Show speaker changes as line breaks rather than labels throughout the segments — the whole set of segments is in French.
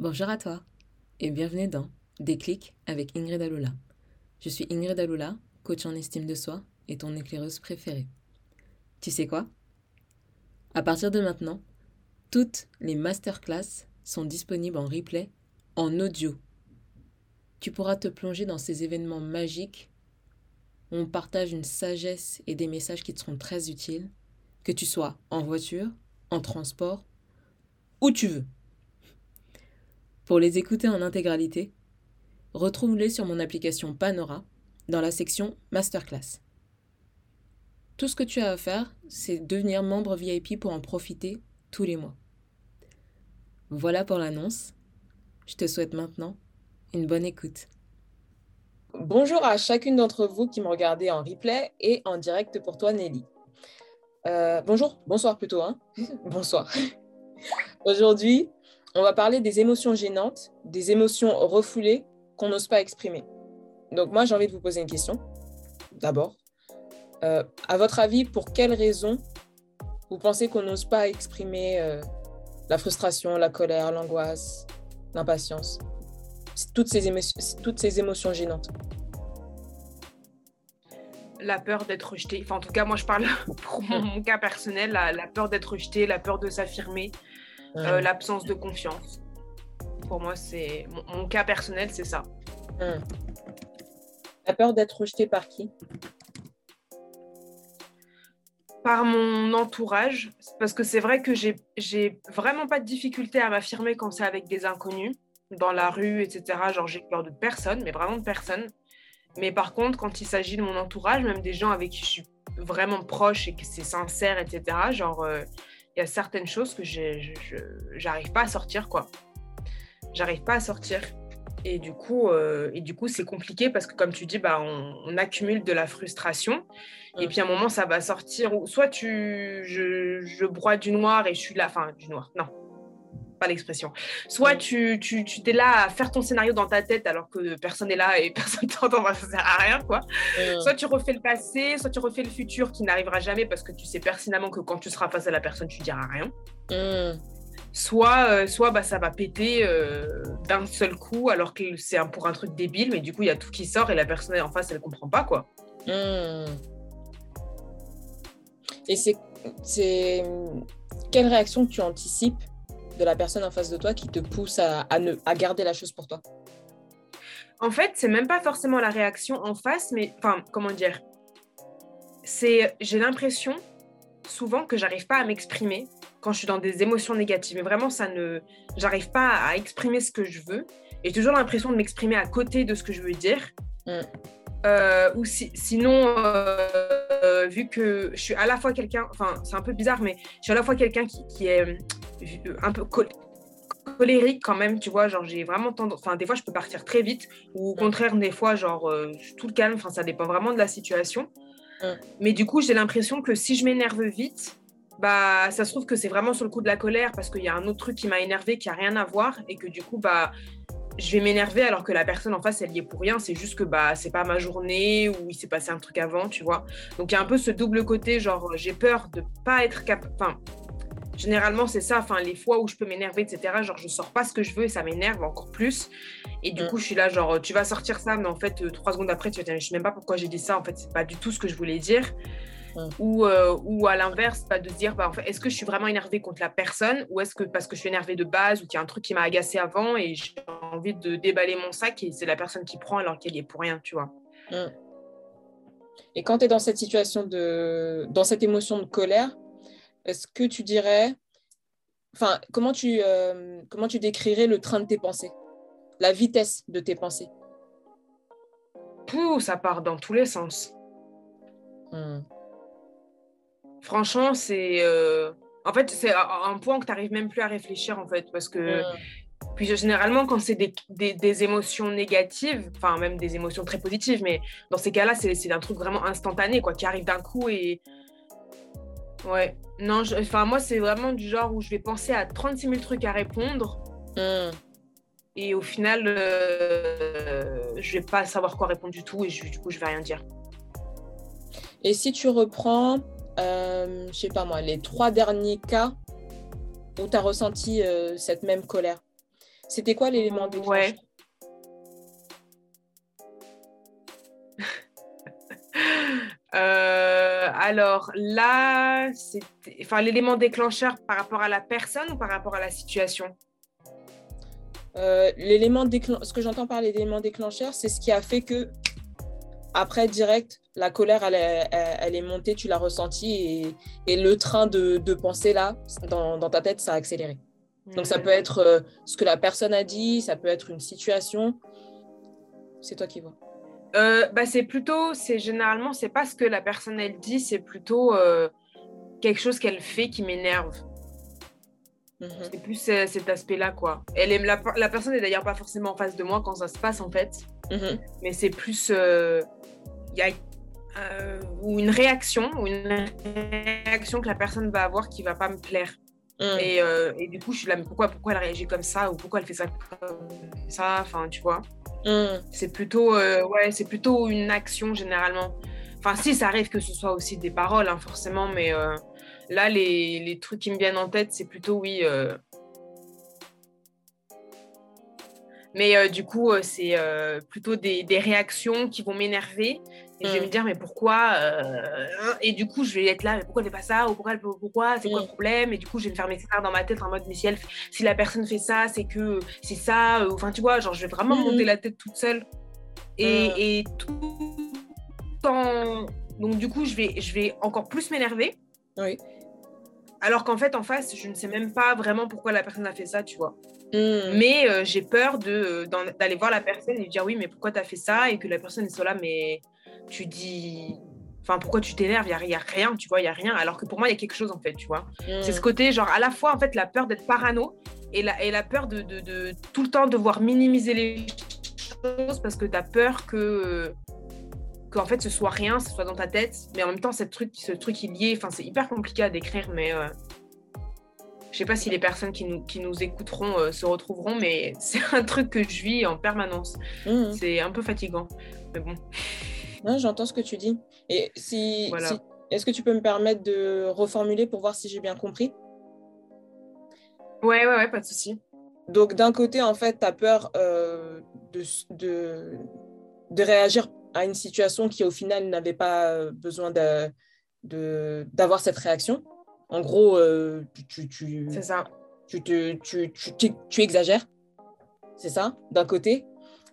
Bonjour à toi et bienvenue dans Déclic avec Ingrid Aloula. Je suis Ingrid Aloula, coach en estime de soi et ton éclaireuse préférée. Tu sais quoi? À partir de maintenant, toutes les masterclass sont disponibles en replay en audio. Tu pourras te plonger dans ces événements magiques où on partage une sagesse et des messages qui te seront très utiles, que tu sois en voiture, en transport, où tu veux. Pour les écouter en intégralité, retrouve-les sur mon application Panora dans la section Masterclass. Tout ce que tu as à faire, c'est devenir membre VIP pour en profiter tous les mois. Voilà pour l'annonce. Je te souhaite maintenant une bonne écoute.
Bonjour à chacune d'entre vous qui me regardez en replay et en direct pour toi, Nelly. Euh, bonjour, bonsoir plutôt. Hein bonsoir. Aujourd'hui, on va parler des émotions gênantes, des émotions refoulées qu'on n'ose pas exprimer. Donc moi, j'ai envie de vous poser une question. D'abord, euh, à votre avis, pour quelles raisons vous pensez qu'on n'ose pas exprimer euh, la frustration, la colère, l'angoisse, l'impatience, toutes ces, toutes ces émotions gênantes?
La peur d'être rejeté. Enfin, en tout cas, moi, je parle pour mon, cas personnel, la peur d'être rejeté, la peur de s'affirmer, euh, l'absence de confiance. Pour moi, c'est mon, cas personnel, c'est ça.
La peur d'être rejeté par qui?
Par mon entourage, parce que c'est vrai que j'ai vraiment pas de difficulté à m'affirmer quand c'est avec des inconnus, dans la rue, etc. Genre, j'ai peur de personne, mais vraiment de personne. Mais par contre, quand il s'agit de mon entourage, même des gens avec qui je suis vraiment proche et que c'est sincère, etc., genre, euh, il y a certaines choses que je j'arrive pas à sortir, quoi. J'arrive pas à sortir. Et du coup, euh, et du coup, c'est compliqué parce que comme tu dis, bah, on, accumule de la frustration. Et puis à un moment, ça va sortir. Soit tu, je, je broie du noir et je suis là, enfin du noir. Non, pas l'expression. Soit tu, tu, tu t'es là à faire ton scénario dans ta tête alors que personne n'est là et personne t'entend, ça sert à rien, quoi. Soit tu refais le passé, soit tu refais le futur qui n'arrivera jamais parce que tu sais pertinemment que quand tu seras face à la personne, tu diras rien. Soit, euh, soit bah, ça va péter euh, d'un seul coup alors que c'est un, pour un truc débile, mais du coup, il y a tout qui sort et la personne en face, elle comprend pas, quoi.
Et c'est, c'est quelle réaction tu anticipes de la personne en face de toi qui te pousse à, ne, à garder la chose pour toi
En fait, c'est même pas forcément la réaction en face, mais enfin, comment dire C'est, j'ai l'impression souvent que j'arrive pas à m'exprimer quand je suis dans des émotions négatives. Mais vraiment, ça ne, j'arrive pas à exprimer ce que je veux. J'ai toujours l'impression de m'exprimer à côté de ce que je veux dire. Mm. Euh, ou si, sinon, euh, vu que je suis à la fois quelqu'un, enfin c'est un peu bizarre, mais je suis à la fois quelqu'un qui, qui, est un peu colérique quand même, tu vois, genre j'ai vraiment tendance, enfin des fois je peux partir très vite, ou au contraire des fois genre je suis tout le calme, enfin ça dépend vraiment de la situation. Mais du coup j'ai l'impression que si je m'énerve vite, bah ça se trouve que c'est vraiment sur le coup de la colère parce qu'il y a un autre truc qui m'a énervé qui a rien à voir et que du coup bah je vais m'énerver alors que la personne en face elle y est pour rien. C'est juste que bah c'est pas ma journée ou il s'est passé un truc avant tu vois. Donc il y a un peu ce double côté genre j'ai peur de pas être capable enfin généralement c'est ça enfin les fois où je peux m'énerver etc genre je sors pas ce que je veux et ça m'énerve encore plus et du mm. coup je suis là genre tu vas sortir ça mais en fait euh, trois secondes après tu vas dire je sais même pas pourquoi j'ai dit ça en fait c'est pas du tout ce que je voulais dire ou, euh, ou à l'inverse, de se dire, bah, en fait, est-ce que je suis vraiment énervée contre la personne ou est-ce que parce que je suis énervée de base ou qu'il y a un truc qui m'a agacé avant et j'ai envie de déballer mon sac et c'est la personne qui prend alors qu'elle y est pour rien, tu vois.
Et quand tu es dans cette situation de, dans cette émotion de colère, est-ce que tu dirais, enfin, comment tu, euh, comment tu décrirais le train de tes pensées, la vitesse de tes pensées?
Pouh, ça part dans tous les sens. Hmm. Franchement, c'est. Euh, en fait, c'est un point que tu n'arrives même plus à réfléchir, en fait, parce que. Puis généralement, quand c'est des, des, émotions négatives, enfin même des émotions très positives, mais dans ces cas-là, c'est un truc vraiment instantané, quoi, qui arrive d'un coup et. Ouais. Non, enfin moi, c'est vraiment du genre où je vais penser à 36 000 trucs à répondre. Mmh. Et au final, euh, je vais pas savoir quoi répondre du tout et du coup, je vais rien dire.
Et si tu reprends euh, je sais pas moi, les trois derniers cas où tu as ressenti euh, cette même colère C'était quoi l'élément déclencheur?
Ouais. Alors là, c'était, enfin, l'élément déclencheur par rapport à la personne ou par rapport à la situation?
Euh, L'élément Ce que j'entends par l'élément déclencheur, c'est ce qui a fait que, après, direct, la colère, elle, est- montée, tu l'as ressentie, et, le train de, de pensée, là, dans, ta tête, ça a accéléré. Donc, ça peut être euh, ce que la personne a dit, ça peut être une situation. C'est toi qui vois.
Euh, bah, c'est plutôt, c'est généralement, c'est pas ce que la personne elle dit, c'est plutôt euh, quelque chose qu'elle fait qui m'énerve.
Mhm.
C'est plus euh, cet aspect-là, quoi. Elle est, la, la personne est d'ailleurs pas forcément en face de moi quand ça se passe, en fait.
Mhm.
mais c'est plus il y a ou une réaction ou une réaction que la personne va avoir qui va pas me plaire
Mhm.
et, et du coup je suis là mais pourquoi pourquoi elle réagit comme ça ou pourquoi elle fait ça comme ça enfin tu vois
Mhm.
c'est plutôt euh, ouais c'est plutôt une action généralement enfin si ça arrive que ce soit aussi des paroles hein, forcément mais euh, là les, les trucs qui me viennent en tête c'est plutôt oui euh, Mais du coup, c'est plutôt des, des réactions qui vont m'énerver. Et je vais
Mm.
me dire, mais pourquoi euh, Et du coup, je vais être là, mais pourquoi elle fait pas ça? Ou pourquoi, C'est quoi le problème? Et du coup, je vais me faire mes scénarios dans ma tête en mode, mais si, elle, si la personne fait ça, c'est que c'est ça. euh, Enfin, tu vois, genre, je vais vraiment
Mm.
monter la tête toute seule. Et,
Mm.
et tout en... Donc, du coup, je vais, je vais encore plus m'énerver.
Oui.
Alors qu'en fait, en face, je ne sais même pas vraiment pourquoi la personne a fait ça, tu vois. Mais euh, j'ai peur d'aller voir la personne et lui dire oui, mais pourquoi tu as fait ça? Et que la personne soit là, mais tu dis. Enfin, pourquoi tu t'énerves? Il n'y a, rien, tu vois, il n'y a rien. Alors que pour moi, il y a quelque chose, en fait, tu vois.
Mhm.
C'est ce côté, genre, à la fois, en fait, la peur d'être parano et la, et la peur de, de, de tout le temps devoir minimiser les choses parce que tu as peur que. qu'en fait ce soit rien, ce soit dans ta tête, mais en même temps cette truc, ce truc il y est, enfin c'est hyper compliqué à décrire, mais euh, je sais pas si les personnes qui nous, qui nous écouteront euh, se retrouveront, mais c'est un truc que je vis en permanence.
Mhm.
C'est un peu fatigant, mais bon.
Non, J'entends ce que tu dis. Et si,
Voilà.
si- est-ce que tu peux me permettre de reformuler pour voir si j'ai bien compris?
Ouais, ouais, ouais, pas de souci.
Donc, d'un côté, en fait, tu as peur euh, de, de, de réagir à une situation qui, au final, n'avait pas euh, besoin de, de- d'avoir cette réaction. En gros, euh, tu, tu, tu,
C'est ça.
tu, te- tu, tu, tu- tu exagères. C'est ça, d'un côté.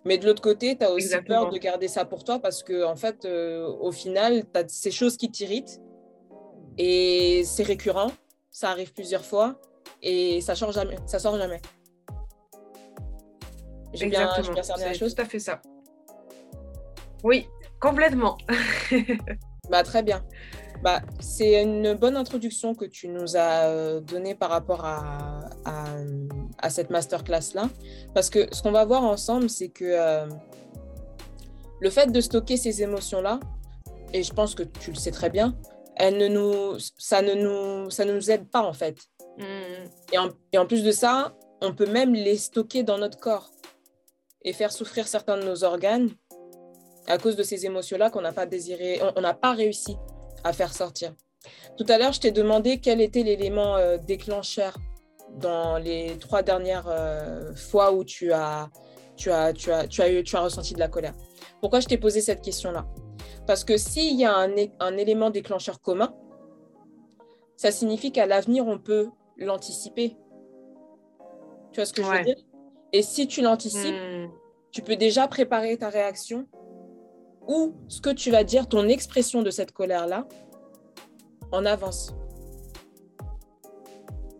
Mais de l'autre côté, tu as aussi
Exactement.
peur de garder ça pour toi parce que, en fait, euh, au final, tu as ces choses qui t'irritent et c'est récurrent. Ça arrive plusieurs fois et ça sort jamais. Ça sort jamais. J'ai bien, bien cerné la chose.
tout à fait ça. Oui, complètement.
Bah, très bien. Bah, c'est une bonne introduction que tu nous as euh, donnée par rapport à, à, à cette masterclass-là. Parce que ce qu'on va voir ensemble, c'est que euh, le fait de stocker ces émotions-là, et je pense que tu le sais très bien, elles ne nous, ça ne nous, ça ne nous aide pas en fait.
Hmm.
Et en, et en plus de ça, on peut même les stocker dans notre corps et faire souffrir certains de nos organes à cause de ces émotions-là qu'on n'a pas désiré, on n'a pas réussi à faire sortir. Tout à l'heure, je t'ai demandé quel était l'élément euh, déclencheur dans les trois dernières euh, fois où tu as, tu, as, tu, as, tu, as eu, tu as ressenti de la colère. Pourquoi je t'ai posé cette question-là? Parce que s'il y a un, élément déclencheur commun, ça signifie qu'à l'avenir, on peut l'anticiper. Tu vois ce que je veux dire? Et si tu l'anticipes,
Hmm.
tu peux déjà préparer ta réaction ou ce que tu vas dire, ton expression de cette colère-là, en avance.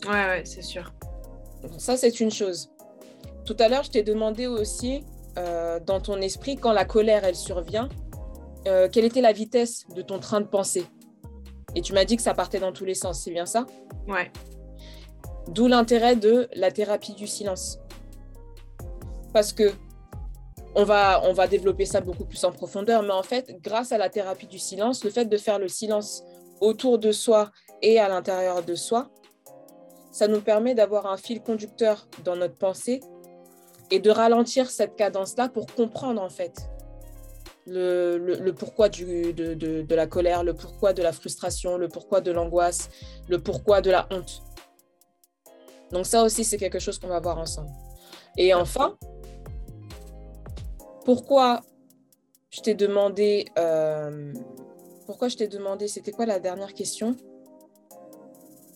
Ouais, ouais, c'est sûr.
Donc ça, c'est une chose. Tout à l'heure, je t'ai demandé aussi, euh, dans ton esprit, quand la colère, elle survient, euh, quelle était la vitesse de ton train de pensée? Et tu m'as dit que ça partait dans tous les sens, c'est bien ça?
Ouais.
D'où l'intérêt de la thérapie du silence. Parce que on va, on va développer ça beaucoup plus en profondeur, mais en fait, grâce à la thérapie du silence, le fait de faire le silence autour de soi et à l'intérieur de soi, ça nous permet d'avoir un fil conducteur dans notre pensée et de ralentir cette cadence-là pour comprendre en fait le, le- pourquoi du, de- de la colère, le pourquoi de la frustration, le pourquoi de l'angoisse, le pourquoi de la honte. Donc ça aussi, c'est quelque chose qu'on va voir ensemble. Et enfin, pourquoi je t'ai demandé, euh, pourquoi je t'ai demandé, c'était quoi la dernière question?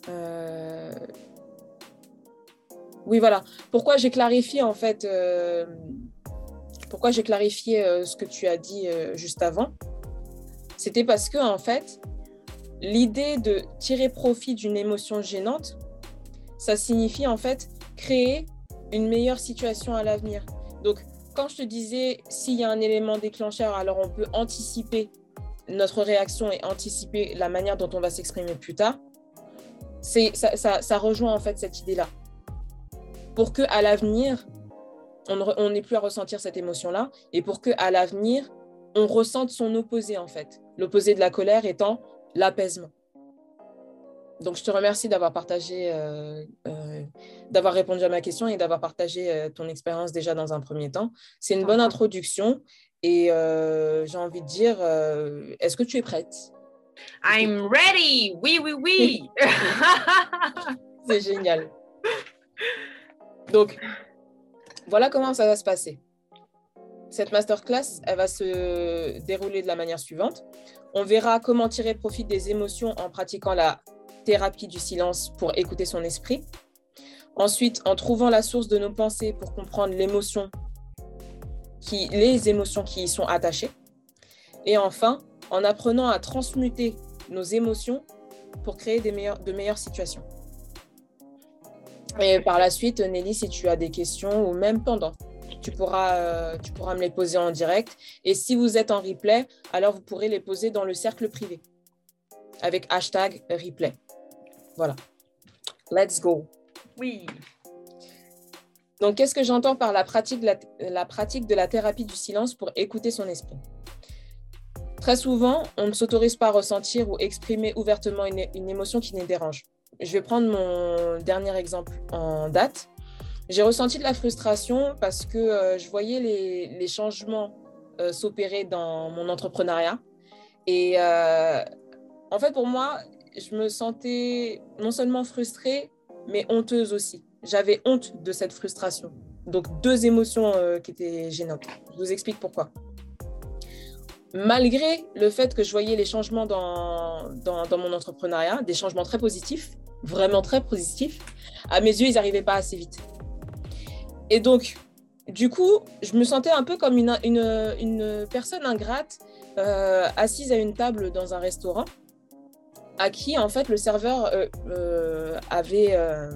Euh, Oui, voilà. Pourquoi j'ai clarifié en fait, euh, pourquoi j'ai clarifié ce que tu as dit juste avant? C'était parce que en fait, l'idée de tirer profit d'une émotion gênante, ça signifie en fait créer une meilleure situation à l'avenir. Donc, quand je te disais, s'il y a un élément déclencheur, alors on peut anticiper notre réaction et anticiper la manière dont on va s'exprimer plus tard, ça, rejoint en fait cette idée-là. Pour que à l'avenir, on n'ait plus à ressentir cette émotion-là, et pour que l'avenir, on ressente son opposé en fait. L'opposé de la colère étant l'apaisement. Donc, je te remercie d'avoir partagé, euh, euh, d'avoir répondu à ma question et d'avoir partagé euh, ton expérience déjà dans un premier temps. C'est une bonne introduction et j'ai envie de dire, est-ce que tu es prête?
I'm ready. Oui, oui, oui.
C'est génial. Donc, voilà comment ça va se passer. Cette masterclass, elle va se dérouler de la manière suivante. On verra comment tirer profit des émotions en pratiquant la thérapie du silence pour écouter son esprit. Ensuite, en trouvant la source de nos pensées pour comprendre l'émotion qui, les émotions qui y sont attachées. Et enfin, en apprenant à transmuter nos émotions pour créer de meilleures situations. Et par la suite, Nelly, si tu as des questions ou même pendant, tu pourras, euh, tu pourras me les poser en direct. Et si vous êtes en replay, alors vous pourrez les poser dans le cercle privé avec hashtag replay. Voilà. Let's go.
Oui.
Donc, qu'est-ce que j'entends par la pratique, de la, pratique de la thérapie du silence pour écouter son esprit? Très souvent, on ne s'autorise pas à ressentir ou exprimer ouvertement une, émotion qui nous dérange. Je vais prendre mon dernier exemple en date. J'ai ressenti de la frustration parce que euh, je voyais les, changements euh, s'opérer dans mon entrepreneuriat. Et euh, en fait, pour moi, je me sentais non seulement frustrée, mais honteuse aussi. J'avais honte de cette frustration. Donc deux émotions euh, qui étaient gênantes. Je vous explique pourquoi. Malgré le fait que je voyais les changements dans, mon entrepreneuriat, des changements très positifs, vraiment très positifs, à mes yeux, ils n'arrivaient pas assez vite. Et donc, du coup, je me sentais un peu comme une personne ingrate euh, assise à une table dans un restaurant à qui en fait le serveur euh, euh, avait, euh,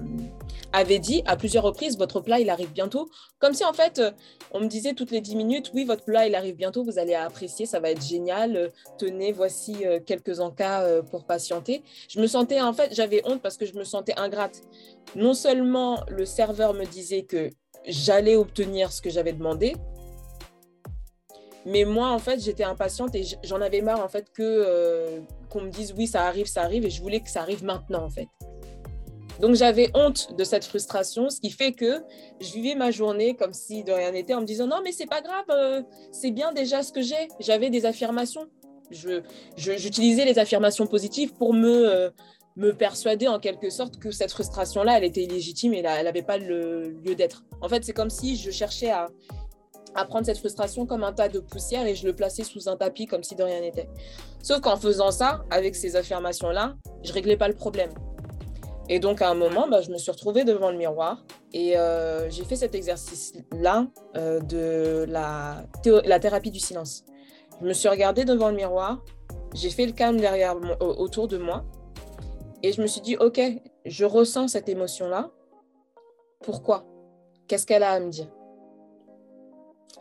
avait dit à plusieurs reprises votre plat il arrive bientôt comme si en fait on me disait toutes les 10 minutes oui votre plat il arrive bientôt vous allez apprécier ça va être génial. Tenez voici quelques encas pour patienter je me sentais en fait j'avais honte parce que je me sentais ingrate. Non seulement le serveur me disait que j'allais obtenir ce que j'avais demandé mais moi, en fait, j'étais impatiente et j'en avais marre, en fait, que euh, qu'on me dise oui, ça arrive, ça arrive, et je voulais que ça arrive maintenant, en fait. Donc, j'avais honte de cette frustration, ce qui fait que je vivais ma journée comme si de rien n'était, en me disant non, mais c'est pas grave, euh, c'est bien déjà ce que j'ai. J'avais des affirmations. Je, j'utilisais les affirmations positives pour me, euh, me persuader en quelque sorte que cette frustration-là, elle était illégitime et elle n'avait pas le lieu d'être. En fait, c'est comme si je cherchais à à prendre cette frustration comme un tas de poussière et je le plaçais sous un tapis comme si de rien n'était. Sauf qu'en faisant ça, avec ces affirmations-là, je réglais pas le problème. Et donc à un moment, bah, je me suis retrouvée devant le miroir et euh, j'ai fait cet exercice-là euh, de la, la thérapie du silence. Je me suis regardée devant le miroir, j'ai fait le calme derrière autour de moi et je me suis dit, ok, je ressens cette émotion-là. Pourquoi? Qu'est-ce qu'elle a à me dire?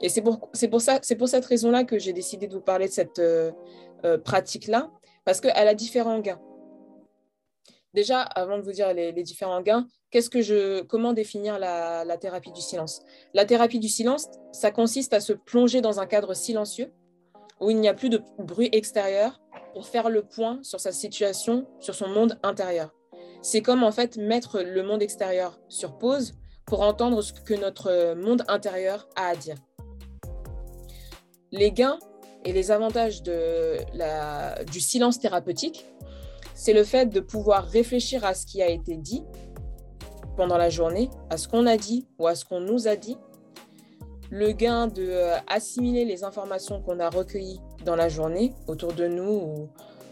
Et c'est pour, pour, ça, pour cette raison-là que j'ai décidé de vous parler de cette euh, euh, pratique-là, parce qu'elle a différents gains. Déjà, avant de vous dire les, différents gains, comment définir la, la, thérapie du silence? La thérapie du silence, ça consiste à se plonger dans un cadre silencieux où il n'y a plus de bruit extérieur pour faire le point sur sa situation, sur son monde intérieur. C'est comme en fait mettre le monde extérieur sur pause pour entendre ce que notre monde intérieur a à dire les gains et les avantages de la, du silence thérapeutique, c'est le fait de pouvoir réfléchir à ce qui a été dit pendant la journée, à ce qu'on a dit ou à ce qu'on nous a dit, le gain de euh, assimiler les informations qu'on a recueillies dans la journée autour de nous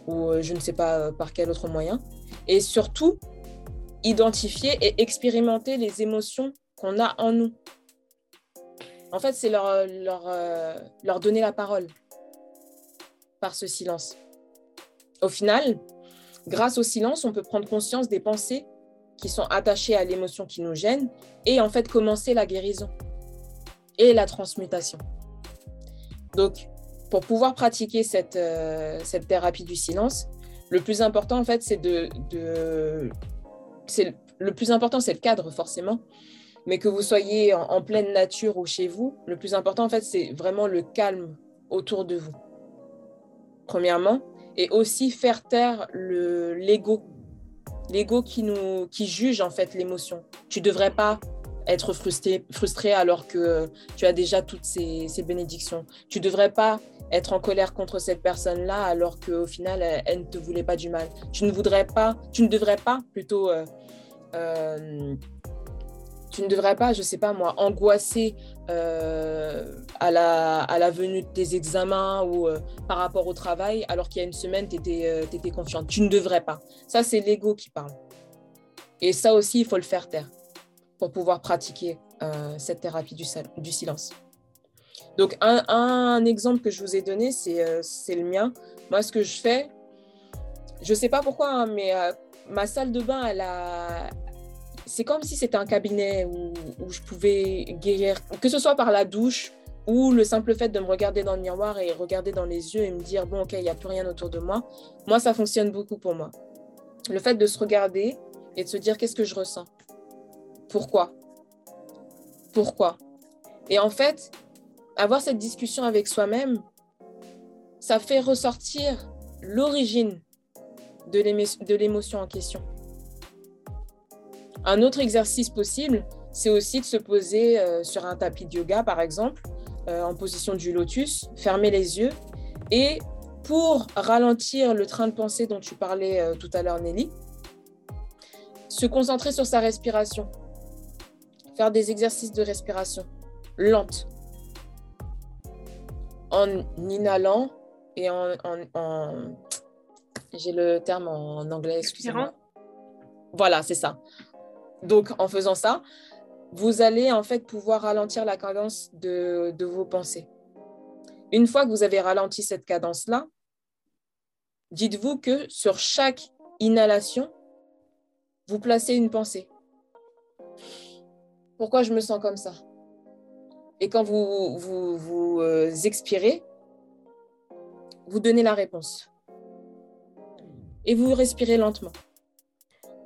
ou, euh, je ne sais pas euh, par quel autre moyen, et surtout identifier et expérimenter les émotions qu'on a en nous. En fait, c'est leur, leur, leur donner la parole par ce silence. Au final, grâce au silence, on peut prendre conscience des pensées qui sont attachées à l'émotion qui nous gêne et en fait commencer la guérison et la transmutation. Donc, pour pouvoir pratiquer cette, euh, cette thérapie du silence, le plus important, en fait, c'est de... de le plus important, c'est le cadre, forcément, mais que vous soyez en, pleine nature ou chez vous, le plus important, en fait, c'est vraiment le calme autour de vous. Premièrement, et aussi faire taire le, l'ego. L'ego qui, qui juge, en fait, l'émotion. Tu devrais pas être frustré, frustré alors que tu as déjà toutes ces, bénédictions. Tu ne devrais pas être en colère contre cette personne-là alors qu'au final, elle, ne te voulait pas du mal. Tu ne voudrais pas, tu ne devrais pas plutôt, euh, euh, tu ne devrais pas, je sais pas moi, angoisser euh, à, la, à la venue de tes examens ou par rapport au travail alors qu'il y a une semaine, tu étais, étais confiante. Tu ne devrais pas. Ça, c'est l'ego qui parle. Et ça aussi, il faut le faire taire pour pouvoir pratiquer euh, cette thérapie du, silence. Donc, un, exemple que je vous ai donné, euh, c'est le mien. Moi, ce que je fais, je ne sais pas pourquoi, hein, mais euh, ma salle de bain, elle a... c'est comme si c'était un cabinet où, je pouvais guérir, que ce soit par la douche ou le simple fait de me regarder dans le miroir et regarder dans les yeux et me dire, bon, ok, il n'y a plus rien autour de moi. Moi, ça fonctionne beaucoup pour moi. Le fait de se regarder et de se dire, qu'est-ce que je ressens? Pourquoi? Pourquoi? Et en fait, avoir cette discussion avec soi-même, ça fait ressortir l'origine de l'émotion en question. Un autre exercice possible, c'est aussi de se poser euh, sur un tapis de yoga, par exemple, euh, en position du lotus, fermer les yeux et pour ralentir le train de pensée dont tu parlais euh, tout à l'heure, Nelly, se concentrer sur sa respiration faire des exercices de respiration lente. En inhalant et en... J'ai le terme en anglais, excusez-moi. Voilà, c'est ça. Donc, en faisant ça, vous allez en fait pouvoir ralentir la cadence de, vos pensées. Une fois que vous avez ralenti cette cadence-là, dites-vous que sur chaque inhalation, vous placez une pensée pourquoi je me sens comme ça? Et quand vous, vous, euh, expirez, vous donnez la réponse. Et vous respirez lentement.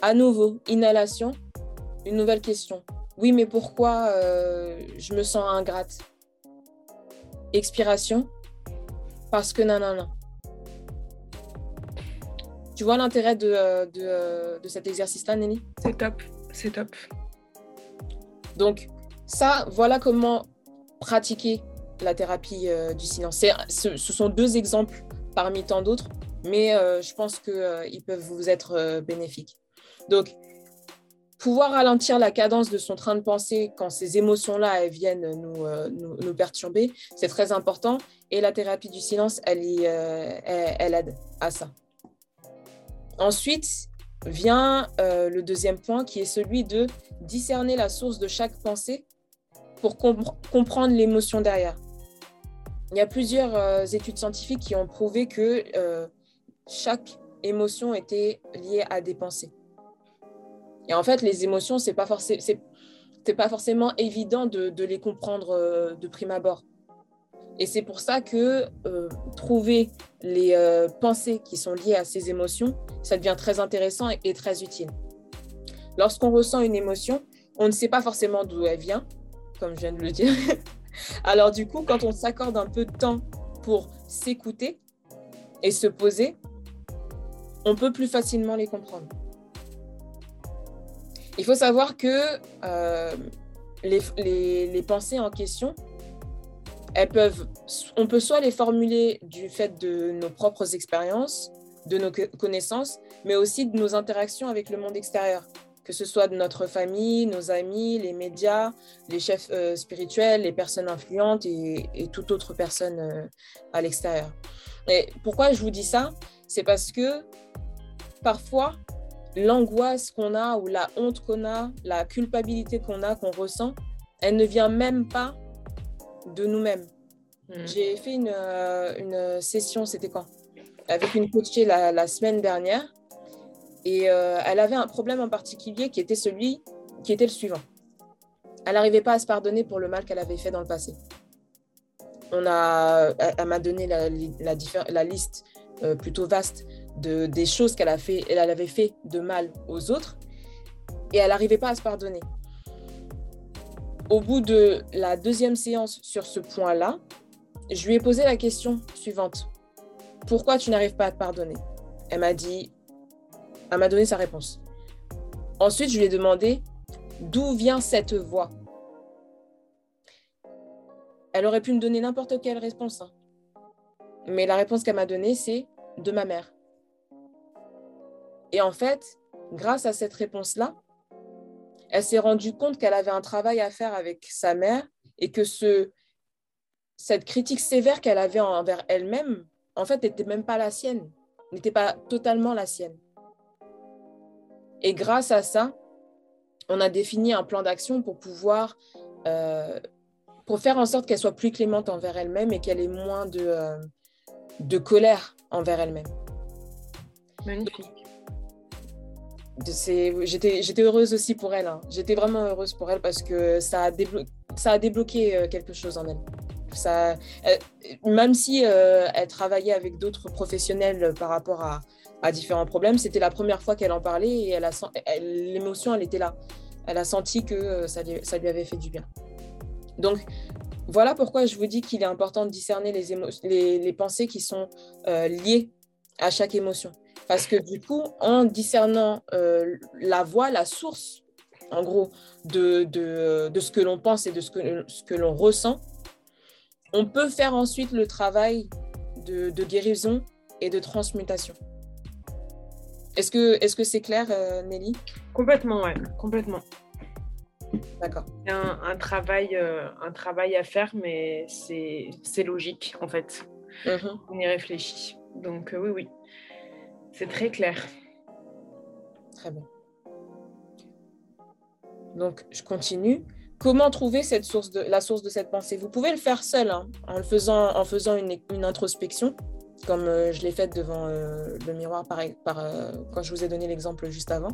À nouveau, inhalation, une nouvelle question. Oui, mais pourquoi euh, je me sens ingrate? Expiration, parce que non, non, non. Tu vois l'intérêt de, euh, de, de cet exercice-là, Nelly?
C'est top, c'est top.
Donc, ça, voilà comment pratiquer la thérapie euh, du silence. Ce, sont deux exemples parmi tant d'autres, mais euh, je pense qu'ils euh, peuvent vous être bénéfiques. Donc, pouvoir ralentir la cadence de son train de pensée quand ces émotions-là viennent nous, nous, perturber, c'est très important. Et la thérapie du silence, elle, elle aide à ça. Ensuite, vient euh, le deuxième point qui est celui de discerner la source de chaque pensée pour comprendre l'émotion derrière. Il y a plusieurs euh, études scientifiques qui ont prouvé que euh, chaque émotion était liée à des pensées. Et en fait, les émotions, ce n'est pas, pas, forcément évident de, les comprendre de prime abord. Et c'est pour ça que euh, trouver les euh, pensées qui sont liées à ces émotions, ça devient très intéressant et, très utile. Lorsqu'on ressent une émotion, on ne sait pas forcément d'où elle vient, comme je viens de le dire. Alors du coup, quand on s'accorde un peu de temps pour s'écouter et se poser, on peut plus facilement les comprendre. Il faut savoir que euh, les, pensées en question, elles peuvent, on peut soit les formuler du fait de nos propres expériences, de nos connaissances, mais aussi de nos interactions avec le monde extérieur, que ce soit de notre famille, nos amis, les médias, les chefs euh, spirituels, les personnes influentes et, toute autre personne euh, à l'extérieur. Et pourquoi je vous dis ça? C'est parce que parfois, l'angoisse qu'on a ou la honte qu'on a, la culpabilité qu'on a, qu'on ressent, elle ne vient même pas de nous-mêmes. Mm. J'ai fait une, euh, une session, c'était quand? Avec une coachée la, la semaine dernière. Et euh, elle avait un problème en particulier qui était celui qui était le suivant. Elle n'arrivait pas à se pardonner pour le mal qu'elle avait fait dans le passé. On a, elle, m'a donné la, la, la liste euh, plutôt vaste de, des choses qu'elle a fait, elle avait fait de mal aux autres et elle n'arrivait pas à se pardonner. Au bout de la deuxième séance sur ce point-là, je lui ai posé la question suivante. Pourquoi tu n'arrives pas à te pardonner? Elle m'a dit, elle m'a donné sa réponse. Ensuite, je lui ai demandé d'où vient cette voix? Elle aurait pu me donner n'importe quelle réponse. Hein. Mais la réponse qu'elle m'a donnée, c'est de ma mère. Et en fait, grâce à cette réponse-là, elle s'est rendue compte qu'elle avait un travail à faire avec sa mère et que ce, cette critique sévère qu'elle avait envers elle-même, en fait, n'était même pas la sienne, n'était pas totalement la sienne. Et grâce à ça, on a défini un plan d'action pour pouvoir, euh, pour faire en sorte qu'elle soit plus clémente envers elle-même et qu'elle ait moins de, euh, de colère envers elle-même.
Magnifique.
J'étais heureuse aussi pour elle. Hein. J'étais vraiment heureuse pour elle parce que ça a, débloqué euh, quelque chose en elle. Ça, même si elle travaillait avec d'autres professionnels par rapport à, différents problèmes. C'était la première fois qu'elle en parlait et l'émotion, elle était là. Elle a senti que euh, ça lui, avait fait du bien. Donc, voilà pourquoi je vous dis qu'il est important de discerner les, pensées qui sont euh, liées à chaque émotion. Parce que du coup, en discernant euh, la voix, la source, en gros, de, de, de ce que l'on pense et de ce que, ce que l'on ressent, on peut faire ensuite le travail de, de guérison et de transmutation. Est-ce que est-ce que c'est clair, euh, Nelly?
Complètement, ouais, complètement.
D'accord.
Un, un, travail, euh, un travail à faire, mais c'est logique, en fait. Mhm. On y réfléchit. Donc, euh, oui, oui. C'est très clair.
Très bien. Donc, je continue. Comment trouver cette source de, la source de cette pensée? Vous pouvez le faire seul, hein, en, faisant, en faisant une, introspection comme euh, je l'ai fait devant euh, le miroir euh, quand je vous ai donné l'exemple juste avant.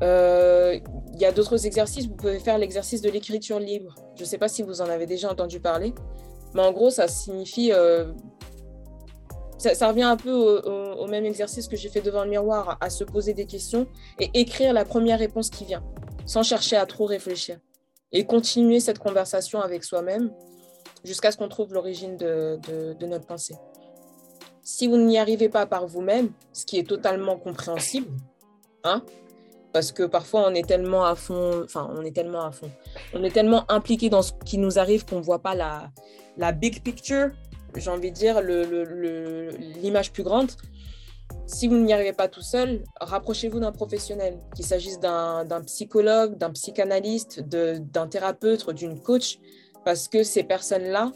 Il y a d'autres exercices. Vous pouvez faire l'exercice de l'écriture libre. Je ne sais pas si vous en avez déjà entendu parler, mais en gros, ça signifie. Ça, revient un peu au, même exercice que j'ai fait devant le miroir, à, se poser des questions et écrire la première réponse qui vient, sans chercher à trop réfléchir. Et continuer cette conversation avec soi-même jusqu'à ce qu'on trouve l'origine de, notre pensée. Si vous n'y arrivez pas par vous-même, ce qui est totalement compréhensible, hein, parce que parfois on est tellement à fond, enfin on est tellement à fond, on est tellement impliqué dans ce qui nous arrive qu'on ne voit pas la big picture, j'ai envie de dire l'image plus grande. Si vous n'y arrivez pas tout seul, rapprochez-vous d'un professionnel, qu'il s'agisse d'un psychologue, d'un psychanalyste, d'un thérapeute, d'une coach, parce que ces personnes-là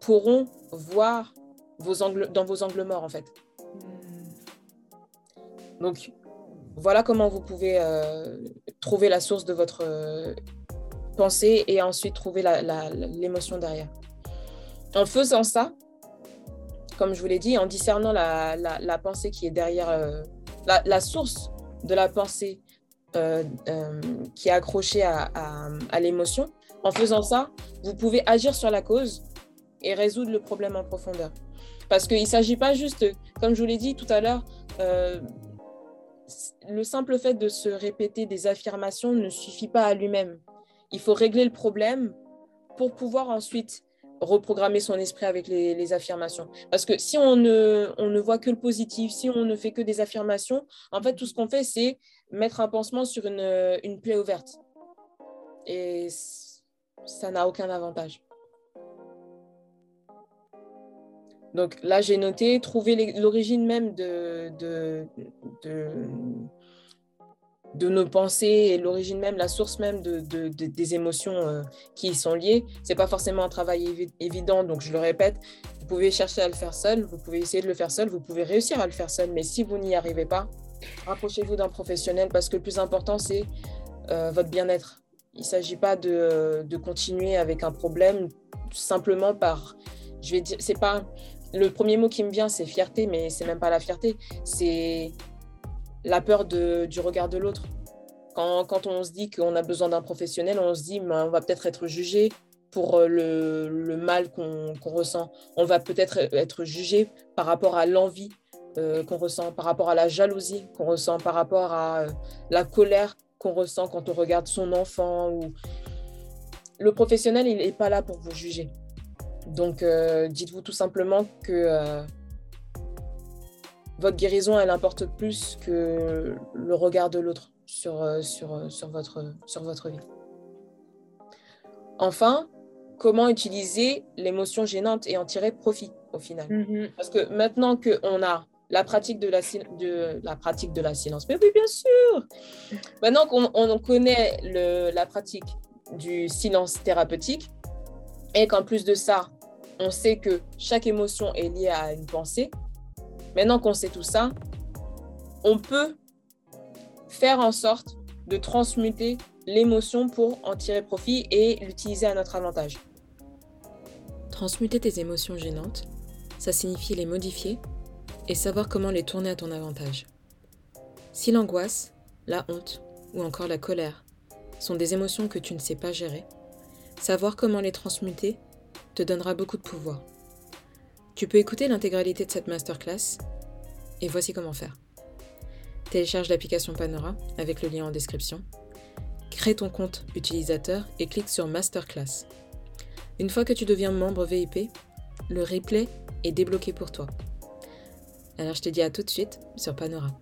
pourront voir vos angles, dans vos angles morts, en fait. Donc, voilà comment vous pouvez euh, trouver la source de votre euh, pensée et ensuite trouver l'émotion derrière. En faisant ça, comme je vous l'ai dit, en discernant la, pensée qui est derrière, euh, la, source de la pensée qui est accrochée à, à l'émotion, en faisant ça, vous pouvez agir sur la cause et résoudre le problème en profondeur. Parce qu'il ne s'agit pas juste, comme je vous l'ai dit tout à l'heure, euh, le simple fait de se répéter des affirmations ne suffit pas à lui-même. Il faut régler le problème pour pouvoir ensuite reprogrammer son esprit avec les, affirmations. Parce que si on ne, on voit que le positif, si on ne fait que des affirmations, en fait, tout ce qu'on fait, c'est mettre un pansement sur une, plaie ouverte. Et ça n'a aucun avantage. Donc là, j'ai noté trouver l'origine même de nos pensées et l'origine même, la source même de, des émotions euh, qui y sont liées. Ce n'est pas forcément un travail évident, donc je le répète, vous pouvez chercher à le faire seul, vous pouvez essayer de le faire seul, vous pouvez réussir à le faire seul, mais si vous n'y arrivez pas, rapprochez-vous d'un professionnel parce que le plus important, c'est euh, votre bien-être. Il ne s'agit pas de, de, continuer avec un problème simplement par, je vais dire, c'est pas, le premier mot qui me vient, c'est fierté, mais c'est même pas la fierté, c'est la peur du regard de l'autre. Quand, on se dit qu'on a besoin d'un professionnel, on se dit ben, on va peut-être être jugé pour euh, le, mal qu'on ressent. On va peut-être être jugé par rapport à l'envie euh, qu'on ressent, par rapport à la jalousie qu'on ressent, par rapport à euh, la colère qu'on ressent quand on regarde son enfant. Le professionnel, il n'est pas là pour vous juger. Donc, dites-vous tout simplement que votre guérison, elle importe plus que le regard de l'autre sur, euh, sur, euh, sur, votre, sur votre vie. Enfin, comment utiliser l'émotion gênante et en tirer profit au final mm-hmm. Parce que maintenant qu'on a la pratique de la, de, la pratique de la silence, mais oui, bien sûr Maintenant qu'on on connaît le, la pratique du silence thérapeutique et qu'en plus de ça, on sait que chaque émotion est liée à une pensée, Maintenant qu'on sait tout ça, on peut faire en sorte de transmuter l'émotion pour en tirer profit et l'utiliser à notre avantage.
Transmuter tes émotions gênantes, ça signifie les modifier et savoir comment les tourner à ton avantage. Si l'angoisse, la honte ou encore la colère sont des émotions que tu ne sais pas gérer, savoir comment les transmuter te donnera beaucoup de pouvoir. Tu peux écouter l'intégralité de cette masterclass et voici comment faire. Télécharge l'application Panora avec le lien en description. Crée ton compte utilisateur et clique sur Masterclass. Une fois que tu deviens membre VIP, le replay est débloqué pour toi. Alors je te dis à tout de suite sur Panora.